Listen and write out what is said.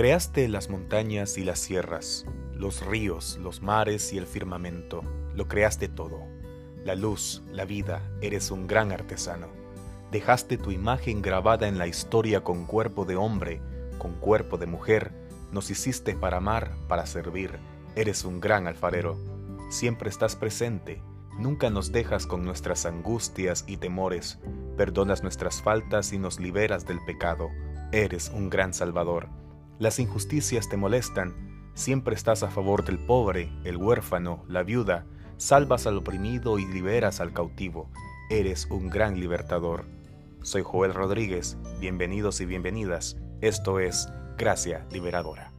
Creaste las montañas y las sierras, los ríos, los mares y el firmamento. Lo creaste todo. La luz, la vida, eres un gran artesano. Dejaste tu imagen grabada en la historia con cuerpo de hombre, con cuerpo de mujer. Nos hiciste para amar, para servir. Eres un gran alfarero. Siempre estás presente. Nunca nos dejas con nuestras angustias y temores. Perdonas nuestras faltas y nos liberas del pecado. Eres un gran salvador. Las injusticias te molestan, siempre estás a favor del pobre, el huérfano, la viuda, salvas al oprimido y liberas al cautivo. Eres un gran libertador. Soy Joel Rodríguez, bienvenidos y bienvenidas. Esto es Gracia Liberadora.